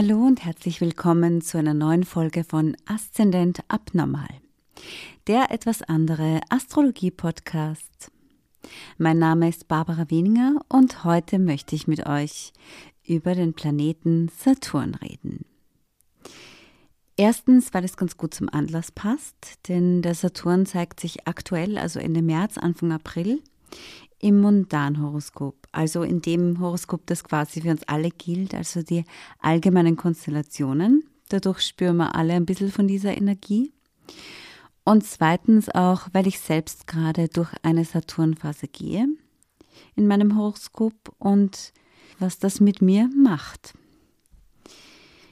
Hallo und herzlich willkommen zu einer neuen Folge von Aszendent Abnormal, der etwas andere Astrologie-Podcast. Mein Name ist Barbara Wieninger und heute möchte ich mit euch über den Planeten Saturn reden. Erstens, weil es ganz gut zum Anlass passt, denn der Saturn zeigt sich aktuell, also Ende März, Anfang April, im Mondanhoroskop, also in dem Horoskop, das quasi für uns alle gilt, also die allgemeinen Konstellationen. Dadurch spüren wir alle ein bisschen von dieser Energie. Und zweitens auch, weil ich selbst gerade durch eine Saturnphase gehe in meinem Horoskop und was das mit mir macht.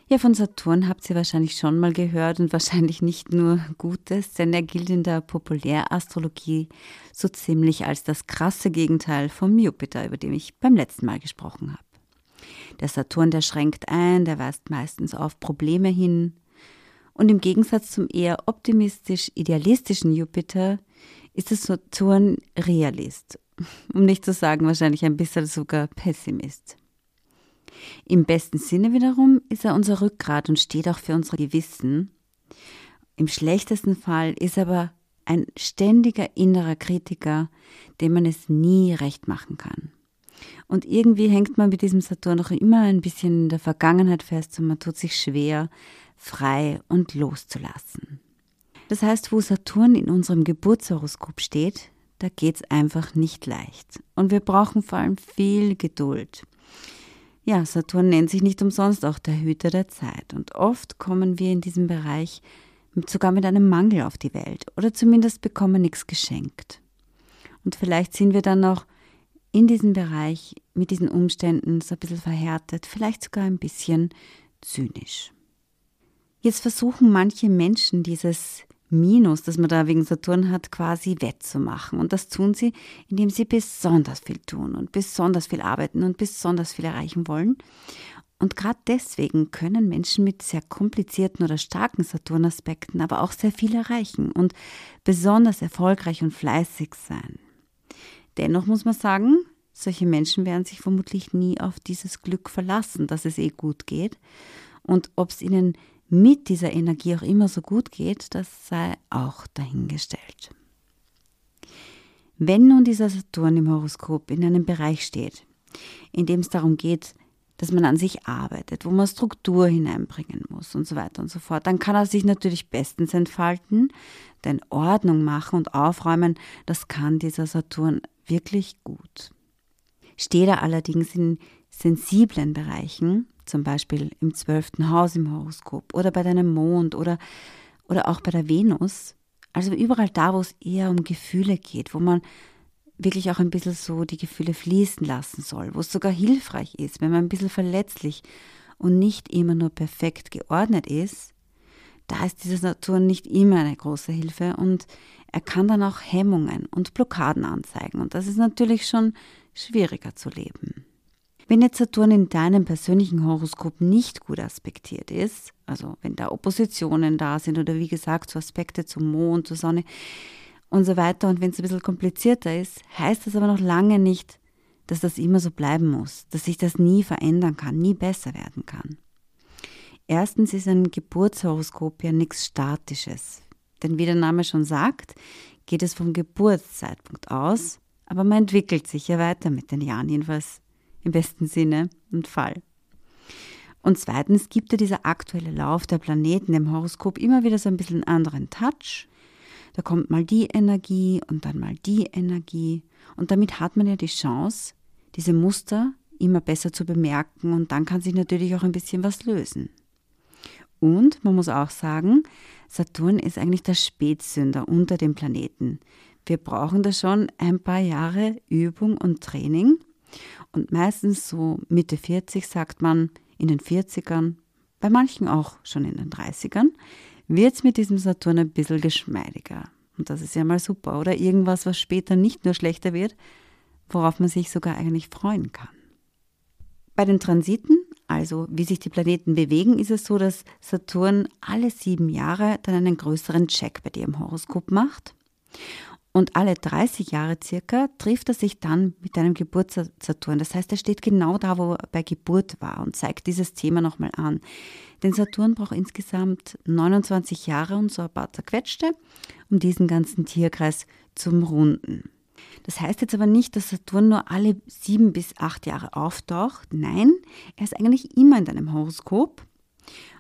Ja, von Saturn habt ihr wahrscheinlich schon mal gehört und wahrscheinlich nicht nur Gutes, denn er gilt in der Populärastrologie so ziemlich als das krasse Gegenteil vom Jupiter, über den ich beim letzten Mal gesprochen habe. Der Saturn, der schränkt ein, der weist meistens auf Probleme hin. Und im Gegensatz zum eher optimistisch-idealistischen Jupiter ist der Saturn Realist, um nicht zu sagen wahrscheinlich ein bisschen sogar Pessimist. Im besten Sinne wiederum ist er unser Rückgrat und steht auch für unser Gewissen. Im schlechtesten Fall ist er aber ein ständiger innerer Kritiker, dem man es nie recht machen kann. Und irgendwie hängt man mit diesem Saturn noch immer ein bisschen in der Vergangenheit fest und man tut sich schwer, frei und loszulassen. Das heißt, wo Saturn in unserem Geburtshoroskop steht, da geht es einfach nicht leicht. Und wir brauchen vor allem viel Geduld. Ja, Saturn nennt sich nicht umsonst auch der Hüter der Zeit. Und oft kommen wir in diesem Bereich sogar mit einem Mangel auf die Welt oder zumindest bekommen nichts geschenkt. Und vielleicht sind wir dann noch in diesem Bereich mit diesen Umständen so ein bisschen verhärtet, vielleicht sogar ein bisschen zynisch. Jetzt versuchen manche Menschen dieses Minus, das man da wegen Saturn hat, quasi wettzumachen. Und das tun sie, indem sie besonders viel tun und besonders viel arbeiten und besonders viel erreichen wollen. Und gerade deswegen können Menschen mit sehr komplizierten oder starken Saturnaspekten aber auch sehr viel erreichen und besonders erfolgreich und fleißig sein. Dennoch muss man sagen, solche Menschen werden sich vermutlich nie auf dieses Glück verlassen, dass es eh gut geht. Und ob es ihnen mit dieser Energie auch immer so gut geht, das sei auch dahingestellt. Wenn nun dieser Saturn im Horoskop in einem Bereich steht, in dem es darum geht, dass man an sich arbeitet, wo man Struktur hineinbringen muss und so weiter und so fort, dann kann er sich natürlich bestens entfalten, denn Ordnung machen und aufräumen, das kann dieser Saturn wirklich gut. Steht er allerdings in sensiblen Bereichen, zum Beispiel im zwölften Haus im Horoskop oder bei deinem Mond oder, oder auch bei der Venus. Also überall da, wo es eher um Gefühle geht, wo man wirklich auch ein bisschen so die Gefühle fließen lassen soll, wo es sogar hilfreich ist, wenn man ein bisschen verletzlich und nicht immer nur perfekt geordnet ist, da ist diese Natur nicht immer eine große Hilfe und er kann dann auch Hemmungen und Blockaden anzeigen und das ist natürlich schon schwieriger zu leben. Wenn jetzt Saturn in deinem persönlichen Horoskop nicht gut aspektiert ist, also wenn da Oppositionen da sind oder wie gesagt so Aspekte zum Mond, zur Sonne und so weiter und wenn es ein bisschen komplizierter ist, heißt das aber noch lange nicht, dass das immer so bleiben muss, dass sich das nie verändern kann, nie besser werden kann. Erstens ist ein Geburtshoroskop ja nichts Statisches. Denn wie der Name schon sagt, geht es vom Geburtszeitpunkt aus, aber man entwickelt sich ja weiter mit den Jahren, jedenfalls im besten Sinne und Fall. Und zweitens gibt ja dieser aktuelle Lauf der Planeten im Horoskop immer wieder so ein bisschen einen anderen Touch. Da kommt mal die Energie und dann mal die Energie. Und damit hat man ja die Chance, diese Muster immer besser zu bemerken und dann kann sich natürlich auch ein bisschen was lösen. Und man muss auch sagen, Saturn ist eigentlich der Spätsünder unter den Planeten. Wir brauchen da schon ein paar Jahre Übung und Training, und meistens so Mitte 40 sagt man, in den 40ern, bei manchen auch schon in den 30ern, wird es mit diesem Saturn ein bisschen geschmeidiger. Und das ist ja mal super. Oder irgendwas, was später nicht nur schlechter wird, worauf man sich sogar eigentlich freuen kann. Bei den Transiten, also wie sich die Planeten bewegen, ist es so, dass Saturn alle sieben Jahre dann einen größeren Check bei dir im Horoskop macht. Und alle 30 Jahre circa trifft er sich dann mit einem Geburtssaturn. Das heißt, er steht genau da, wo er bei Geburt war und zeigt dieses Thema nochmal an. Denn Saturn braucht insgesamt 29 Jahre und so ein paar zerquetschte, um diesen ganzen Tierkreis zu runden. Das heißt jetzt aber nicht, dass Saturn nur alle sieben bis acht Jahre auftaucht. Nein, er ist eigentlich immer in deinem Horoskop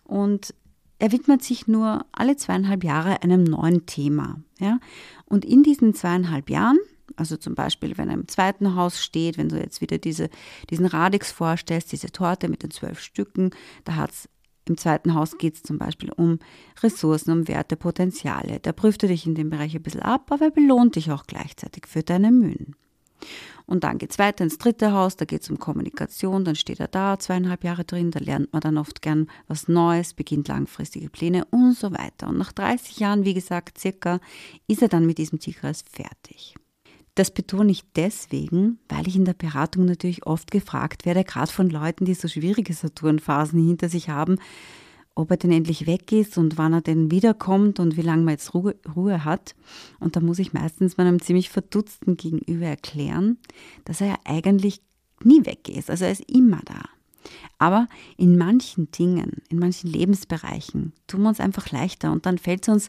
und er widmet sich nur alle zweieinhalb Jahre einem neuen Thema. Ja? Und in diesen zweieinhalb Jahren, also zum Beispiel, wenn er im zweiten Haus steht, wenn du jetzt wieder diese, diesen Radix vorstellst, diese Torte mit den zwölf Stücken, da hat es im zweiten Haus geht es zum Beispiel um Ressourcen, um Werte, Potenziale. Da prüft er dich in dem Bereich ein bisschen ab, aber er belohnt dich auch gleichzeitig für deine Mühen. Und dann geht es weiter ins dritte Haus, da geht es um Kommunikation, dann steht er da zweieinhalb Jahre drin, da lernt man dann oft gern was Neues, beginnt langfristige Pläne und so weiter. Und nach 30 Jahren, wie gesagt, circa, ist er dann mit diesem Tierkreis fertig. Das betone ich deswegen, weil ich in der Beratung natürlich oft gefragt werde, gerade von Leuten, die so schwierige Saturnphasen hinter sich haben, ob er denn endlich weg ist und wann er denn wiederkommt und wie lange man jetzt Ruhe, Ruhe hat. Und da muss ich meistens meinem ziemlich verdutzten Gegenüber erklären, dass er ja eigentlich nie weg ist. Also er ist immer da. Aber in manchen Dingen, in manchen Lebensbereichen tun wir uns einfach leichter und dann fällt es uns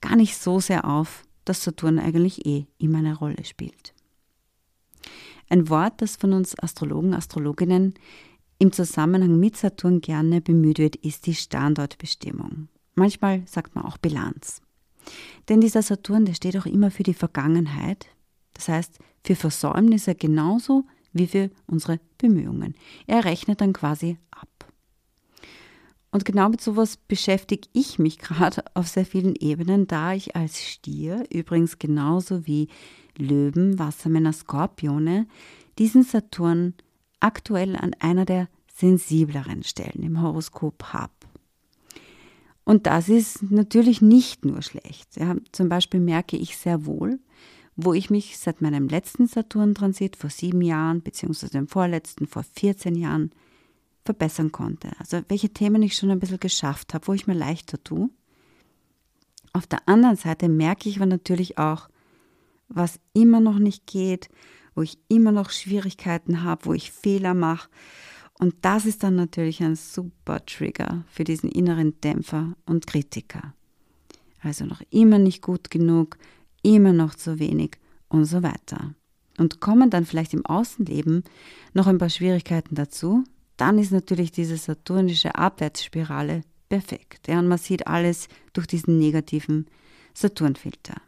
gar nicht so sehr auf, dass Saturn eigentlich eh immer eine Rolle spielt. Ein Wort, das von uns Astrologen, Astrologinnen im Zusammenhang mit Saturn gerne bemüht wird, ist die Standortbestimmung. Manchmal sagt man auch Bilanz. Denn dieser Saturn, der steht auch immer für die Vergangenheit, das heißt für Versäumnisse genauso wie für unsere Bemühungen. Er rechnet dann quasi ab. Und genau mit sowas beschäftige ich mich gerade auf sehr vielen Ebenen, da ich als Stier, übrigens genauso wie Löwen, Wassermänner, Skorpione, diesen Saturn aktuell an einer der sensibleren Stellen im Horoskop habe. Und das ist natürlich nicht nur schlecht. Ja, zum Beispiel merke ich sehr wohl, wo ich mich seit meinem letzten Saturn-Transit vor sieben Jahren, beziehungsweise dem vorletzten vor 14 Jahren, verbessern konnte. Also welche Themen ich schon ein bisschen geschafft habe, wo ich mir leichter tue. Auf der anderen Seite merke ich aber natürlich auch, was immer noch nicht geht, wo ich immer noch Schwierigkeiten habe, wo ich Fehler mache. Und das ist dann natürlich ein super Trigger für diesen inneren Dämpfer und Kritiker. Also noch immer nicht gut genug, immer noch zu wenig und so weiter. Und kommen dann vielleicht im Außenleben noch ein paar Schwierigkeiten dazu, dann ist natürlich diese saturnische Abwärtsspirale perfekt. Ja, und man sieht alles durch diesen negativen Saturnfilter.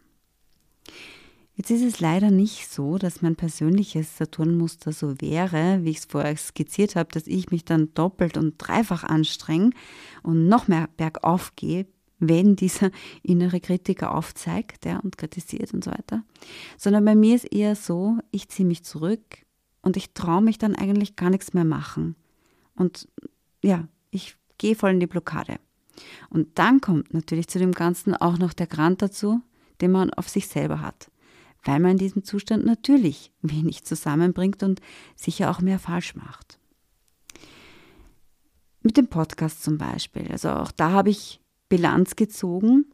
Jetzt ist es leider nicht so, dass mein persönliches Saturnmuster so wäre, wie ich es vorher skizziert habe, dass ich mich dann doppelt und dreifach anstrenge und noch mehr bergauf gehe, wenn dieser innere Kritiker aufzeigt ja, und kritisiert und so weiter. Sondern bei mir ist eher so, ich ziehe mich zurück und ich traue mich dann eigentlich gar nichts mehr machen. Und ja, ich gehe voll in die Blockade. Und dann kommt natürlich zu dem Ganzen auch noch der Grant dazu, den man auf sich selber hat weil man in diesem Zustand natürlich wenig zusammenbringt und sicher auch mehr falsch macht. Mit dem Podcast zum Beispiel. Also auch da habe ich Bilanz gezogen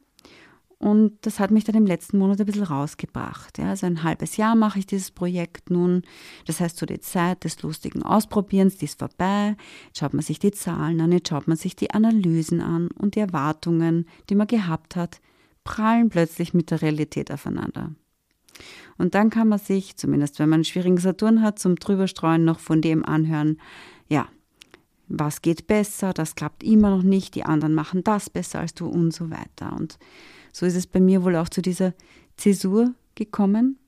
und das hat mich dann im letzten Monat ein bisschen rausgebracht. Ja, also ein halbes Jahr mache ich dieses Projekt nun. Das heißt, so die Zeit des lustigen Ausprobierens, die ist vorbei. Jetzt schaut man sich die Zahlen an, jetzt schaut man sich die Analysen an und die Erwartungen, die man gehabt hat, prallen plötzlich mit der Realität aufeinander. Und dann kann man sich, zumindest wenn man einen schwierigen Saturn hat, zum Drüberstreuen noch von dem anhören, ja, was geht besser, das klappt immer noch nicht, die anderen machen das besser als du und so weiter. Und so ist es bei mir wohl auch zu dieser Zäsur gekommen.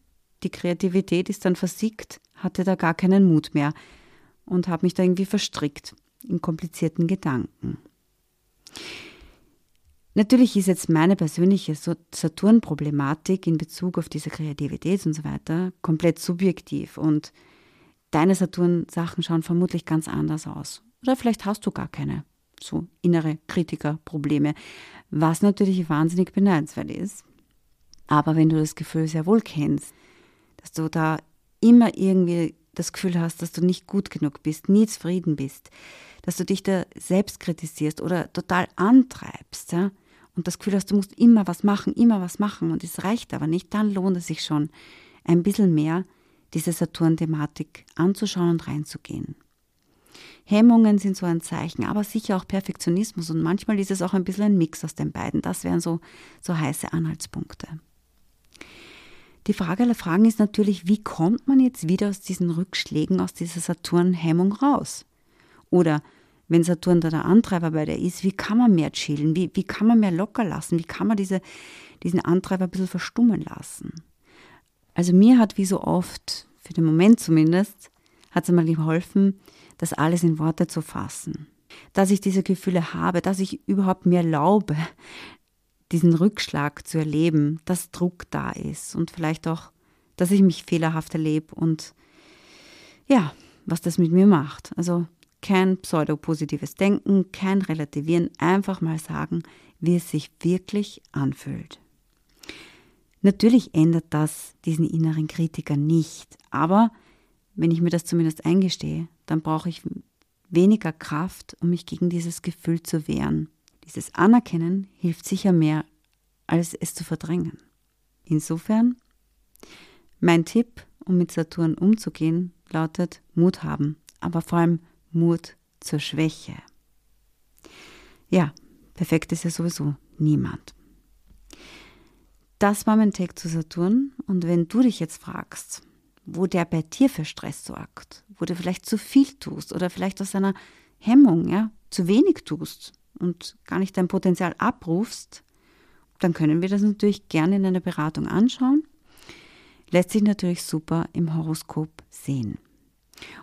Die Kreativität ist dann versiegt, hatte da gar keinen Mut mehr und habe mich da irgendwie verstrickt in komplizierten Gedanken. Natürlich ist jetzt meine persönliche Saturn-Problematik in Bezug auf diese Kreativität und so weiter komplett subjektiv und deine Saturn-Sachen schauen vermutlich ganz anders aus. Oder vielleicht hast du gar keine so innere Kritiker-Probleme, was natürlich wahnsinnig beneidenswert ist. Aber wenn du das Gefühl sehr wohl kennst, dass du da immer irgendwie das Gefühl hast, dass du nicht gut genug bist, nie zufrieden bist, dass du dich da selbst kritisierst oder total antreibst, ja, und das Gefühl hast, du musst immer was machen, immer was machen und es reicht aber nicht, dann lohnt es sich schon, ein bisschen mehr diese Saturn-Thematik anzuschauen und reinzugehen. Hemmungen sind so ein Zeichen, aber sicher auch Perfektionismus und manchmal ist es auch ein bisschen ein Mix aus den beiden. Das wären so, so heiße Anhaltspunkte. Die Frage aller Fragen ist natürlich, wie kommt man jetzt wieder aus diesen Rückschlägen, aus dieser Saturn-Hemmung raus? Oder wenn Saturn da der Antreiber bei der ist, wie kann man mehr chillen? Wie, wie kann man mehr locker lassen? Wie kann man diese, diesen Antreiber ein bisschen verstummen lassen? Also mir hat wie so oft, für den Moment zumindest, hat es mal geholfen, das alles in Worte zu fassen. Dass ich diese Gefühle habe, dass ich überhaupt mir erlaube, diesen Rückschlag zu erleben, dass Druck da ist und vielleicht auch, dass ich mich fehlerhaft erlebe und ja, was das mit mir macht. Also kein pseudopositives Denken, kein Relativieren, einfach mal sagen, wie es sich wirklich anfühlt. Natürlich ändert das diesen inneren Kritiker nicht, aber wenn ich mir das zumindest eingestehe, dann brauche ich weniger Kraft, um mich gegen dieses Gefühl zu wehren. Dieses Anerkennen hilft sicher mehr, als es zu verdrängen. Insofern, mein Tipp, um mit Saturn umzugehen, lautet Mut haben, aber vor allem Mut zur Schwäche. Ja, perfekt ist ja sowieso niemand. Das war mein Take zu Saturn. Und wenn du dich jetzt fragst, wo der bei dir für Stress sorgt, wo du vielleicht zu viel tust oder vielleicht aus einer Hemmung ja, zu wenig tust und gar nicht dein Potenzial abrufst, dann können wir das natürlich gerne in einer Beratung anschauen. Lässt sich natürlich super im Horoskop sehen.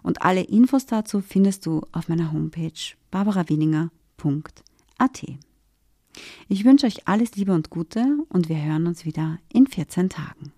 Und alle Infos dazu findest du auf meiner Homepage barbarawieninger.at. Ich wünsche euch alles Liebe und Gute und wir hören uns wieder in 14 Tagen.